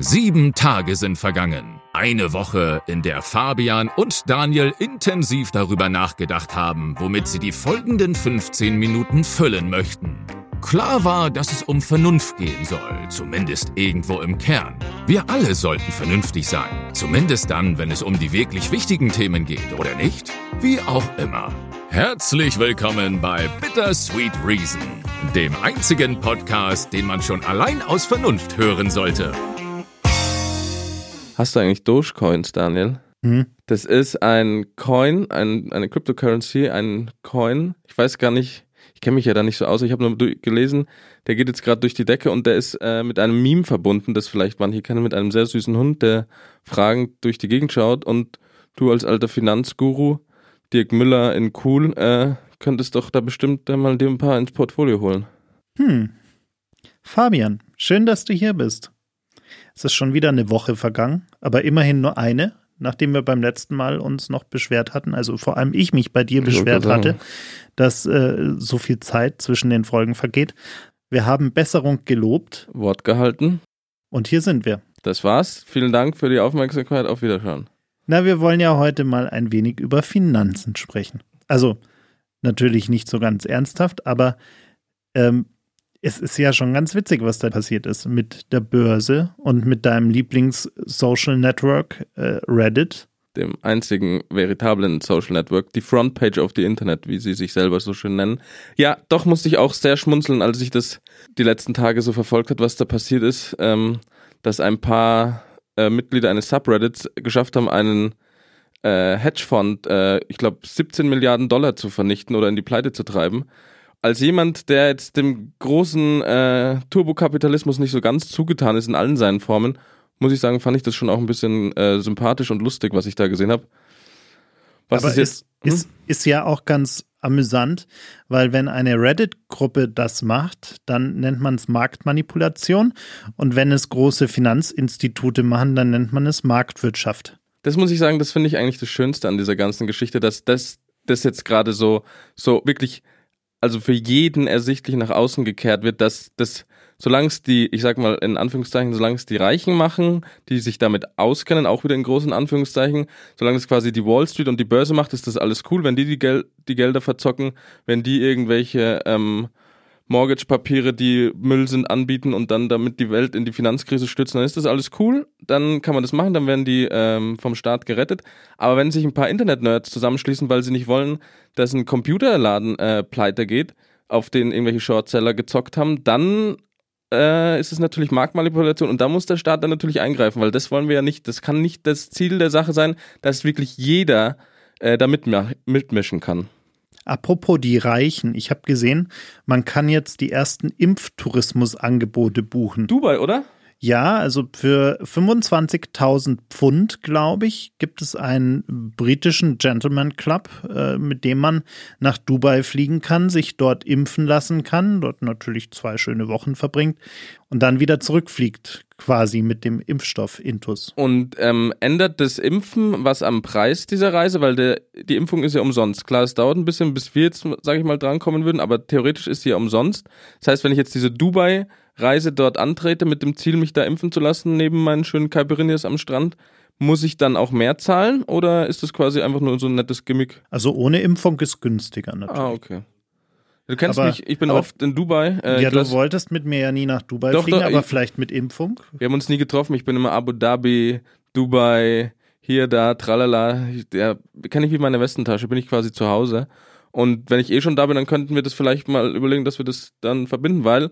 Sieben Tage sind vergangen. Eine Woche, in der Fabian und Daniel intensiv darüber nachgedacht haben, womit sie die folgenden 15 Minuten füllen möchten. Klar war, dass es um Vernunft gehen soll, zumindest irgendwo im Kern. Wir alle sollten vernünftig sein, zumindest dann, wenn es um die wirklich wichtigen Themen geht, oder nicht? Wie auch immer. Herzlich willkommen bei Bittersweet Reason, dem einzigen Podcast, den man schon allein aus Vernunft hören sollte. Hast du eigentlich Dogecoins, Daniel? Hm. Das ist ein Coin, ein, eine Cryptocurrency, ein Coin. Ich weiß gar nicht, ich kenne mich ja da nicht so aus. Ich habe nur gelesen, der geht jetzt gerade durch die Decke und der ist äh, mit einem Meme verbunden, das vielleicht manche kennen, mit einem sehr süßen Hund, der fragend durch die Gegend schaut. Und du als alter Finanzguru, Dirk Müller in Cool, äh, könntest doch da bestimmt mal dir ein paar ins Portfolio holen. Hm. Fabian, schön, dass du hier bist. Es ist schon wieder eine Woche vergangen, aber immerhin nur eine, nachdem wir beim letzten Mal uns noch beschwert hatten, also vor allem ich mich bei dir beschwert hatte, dass äh, so viel Zeit zwischen den Folgen vergeht. Wir haben Besserung gelobt Wort gehalten. und hier sind wir. Das war's. Vielen Dank für die Aufmerksamkeit. Auf Wiederschauen. Na, wir wollen ja heute mal ein wenig über Finanzen sprechen. Also natürlich nicht so ganz ernsthaft, aber ähm, es ist ja schon ganz witzig, was da passiert ist mit der Börse und mit deinem Lieblings-Social Network äh, Reddit. dem einzigen veritablen Social Network, die Frontpage of the Internet, wie sie sich selber so schön nennen. Ja, doch musste ich auch sehr schmunzeln, als ich das die letzten Tage so verfolgt hat, was da passiert ist, ähm, dass ein paar äh, Mitglieder eines Subreddits geschafft haben, einen äh, Hedgefonds, äh, ich glaube 17 Milliarden Dollar zu vernichten oder in die Pleite zu treiben. Als jemand, der jetzt dem großen äh, Turbokapitalismus nicht so ganz zugetan ist in allen seinen Formen, muss ich sagen, fand ich das schon auch ein bisschen äh, sympathisch und lustig, was ich da gesehen habe. Was aber ist jetzt? ist, ist, ist ja auch ganz amüsant, weil wenn eine Reddit-Gruppe das macht, dann nennt man es Marktmanipulation und wenn es große Finanzinstitute machen, dann nennt man es Marktwirtschaft. Das muss ich sagen, das finde ich eigentlich das Schönste an dieser ganzen Geschichte, dass das, das jetzt gerade so, so wirklich, also für jeden ersichtlich nach außen gekehrt wird, dass das, solange es die, ich sag mal in Anführungszeichen, solange es die Reichen machen, die sich damit auskennen, auch wieder in großen Anführungszeichen, solange es quasi die Wall Street und die Börse macht, ist das alles cool. Wenn die die, Gel die Gelder verzocken, wenn die irgendwelche ähm, Mortgage-Papiere, die Müll sind, anbieten und dann damit die Welt in die Finanzkrise stürzen, dann ist das alles cool. Dann kann man das machen, dann werden die ähm, vom Staat gerettet. Aber wenn sich ein paar Internet-Nerds zusammenschließen, weil sie nicht wollen, dass ein Computerladen äh, pleite geht, auf den irgendwelche Shortseller gezockt haben, dann äh, ist es natürlich Marktmanipulation und da muss der Staat dann natürlich eingreifen, weil das wollen wir ja nicht. Das kann nicht das Ziel der Sache sein, dass wirklich jeder äh, da mitmischen kann. Apropos die Reichen, ich habe gesehen, man kann jetzt die ersten Impftourismusangebote buchen. Dubai, oder? Ja, also für 25.000 Pfund, glaube ich, gibt es einen britischen Gentleman Club, äh, mit dem man nach Dubai fliegen kann, sich dort impfen lassen kann, dort natürlich zwei schöne Wochen verbringt und dann wieder zurückfliegt, quasi mit dem Impfstoff Intus. Und ähm, ändert das Impfen was am Preis dieser Reise? Weil der, die Impfung ist ja umsonst. Klar, es dauert ein bisschen, bis wir jetzt, sage ich mal, drankommen würden, aber theoretisch ist sie ja umsonst. Das heißt, wenn ich jetzt diese Dubai-Reise dort antrete mit dem Ziel, mich da impfen zu lassen, neben meinen schönen Caipirinhas am Strand, muss ich dann auch mehr zahlen oder ist das quasi einfach nur so ein nettes Gimmick? Also ohne Impfung ist günstiger natürlich. Ah, okay. Du kennst Aber- mich, ich bin aber- oft in Dubai. Äh, ja, du lass- wolltest mit mir ja nie nach Dubai Doch, fliegen, doch, aber ich- vielleicht mit Impfung. Wir haben uns nie getroffen. Ich bin immer Abu Dhabi, Dubai, hier, da, tralala. Ja, kenne ich wie meine Westentasche, bin ich quasi zu Hause. Und wenn ich eh schon da bin, dann könnten wir das vielleicht mal überlegen, dass wir das dann verbinden, weil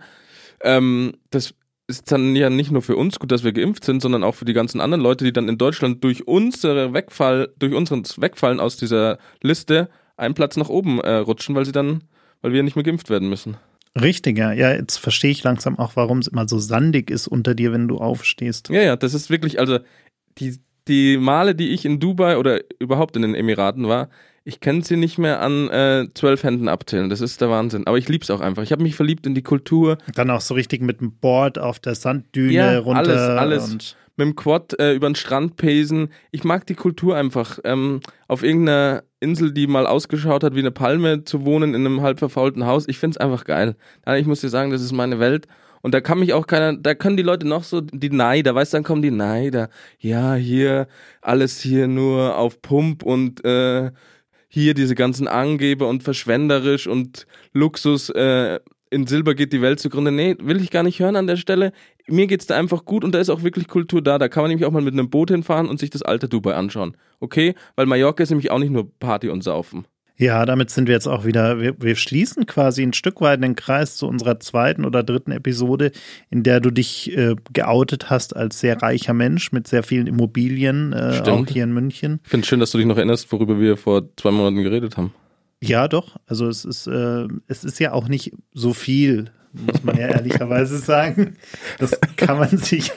ähm, das ist dann ja nicht nur für uns gut, dass wir geimpft sind, sondern auch für die ganzen anderen Leute, die dann in Deutschland durch unsere Wegfall, durch unseren Wegfallen aus dieser Liste einen Platz nach oben äh, rutschen, weil sie dann, weil wir nicht mehr geimpft werden müssen. Richtig, ja. Ja, jetzt verstehe ich langsam auch, warum es immer so sandig ist unter dir, wenn du aufstehst. Ja, ja, das ist wirklich, also die, die Male, die ich in Dubai oder überhaupt in den Emiraten war, ich kann sie nicht mehr an äh, zwölf Händen abzählen. Das ist der Wahnsinn. Aber ich lieb's auch einfach. Ich habe mich verliebt in die Kultur. Dann auch so richtig mit dem Board auf der Sanddüne Ja, runter. alles, alles. Mit dem Quad äh, über den Strand pesen. Ich mag die Kultur einfach. Ähm, auf irgendeiner Insel, die mal ausgeschaut hat wie eine Palme, zu wohnen in einem halb verfaulten Haus. Ich find's einfach geil. Ich muss dir sagen, das ist meine Welt. Und da kann mich auch keiner, da können die Leute noch so, die Neider, weißt du, dann kommen die Neider. Ja, hier, alles hier nur auf Pump und äh, hier diese ganzen Angeber und verschwenderisch und Luxus, äh, in Silber geht die Welt zugrunde. Nee, will ich gar nicht hören an der Stelle. Mir geht's da einfach gut und da ist auch wirklich Kultur da. Da kann man nämlich auch mal mit einem Boot hinfahren und sich das alte Dubai anschauen. Okay? Weil Mallorca ist nämlich auch nicht nur Party und Saufen. Ja, damit sind wir jetzt auch wieder, wir, wir schließen quasi ein Stück weit den Kreis zu unserer zweiten oder dritten Episode, in der du dich äh, geoutet hast als sehr reicher Mensch mit sehr vielen Immobilien, äh, auch hier in München. Ich finde es schön, dass du dich noch erinnerst, worüber wir vor zwei Monaten geredet haben. Ja, doch. Also es ist, äh, es ist ja auch nicht so viel, muss man ja ehrlicherweise sagen. Das kann man sich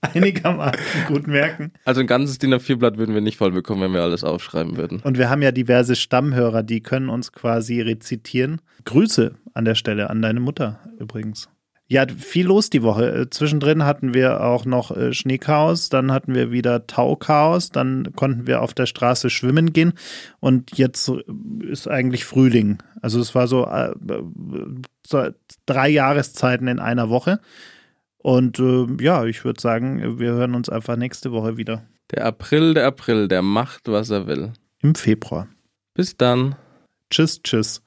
einigermaßen gut merken. Also ein ganzes DIN A4-Blatt würden wir nicht voll bekommen, wenn wir alles aufschreiben würden. Und wir haben ja diverse Stammhörer, die können uns quasi rezitieren. Grüße an der Stelle an deine Mutter übrigens. Ja, viel los die Woche. Äh, zwischendrin hatten wir auch noch äh, Schneechaos, dann hatten wir wieder Tauchaos, dann konnten wir auf der Straße schwimmen gehen und jetzt ist eigentlich Frühling. Also es war so, äh, so drei Jahreszeiten in einer Woche. Und äh, ja, ich würde sagen, wir hören uns einfach nächste Woche wieder. Der April, der April, der macht, was er will. Im Februar. Bis dann. Tschüss, tschüss.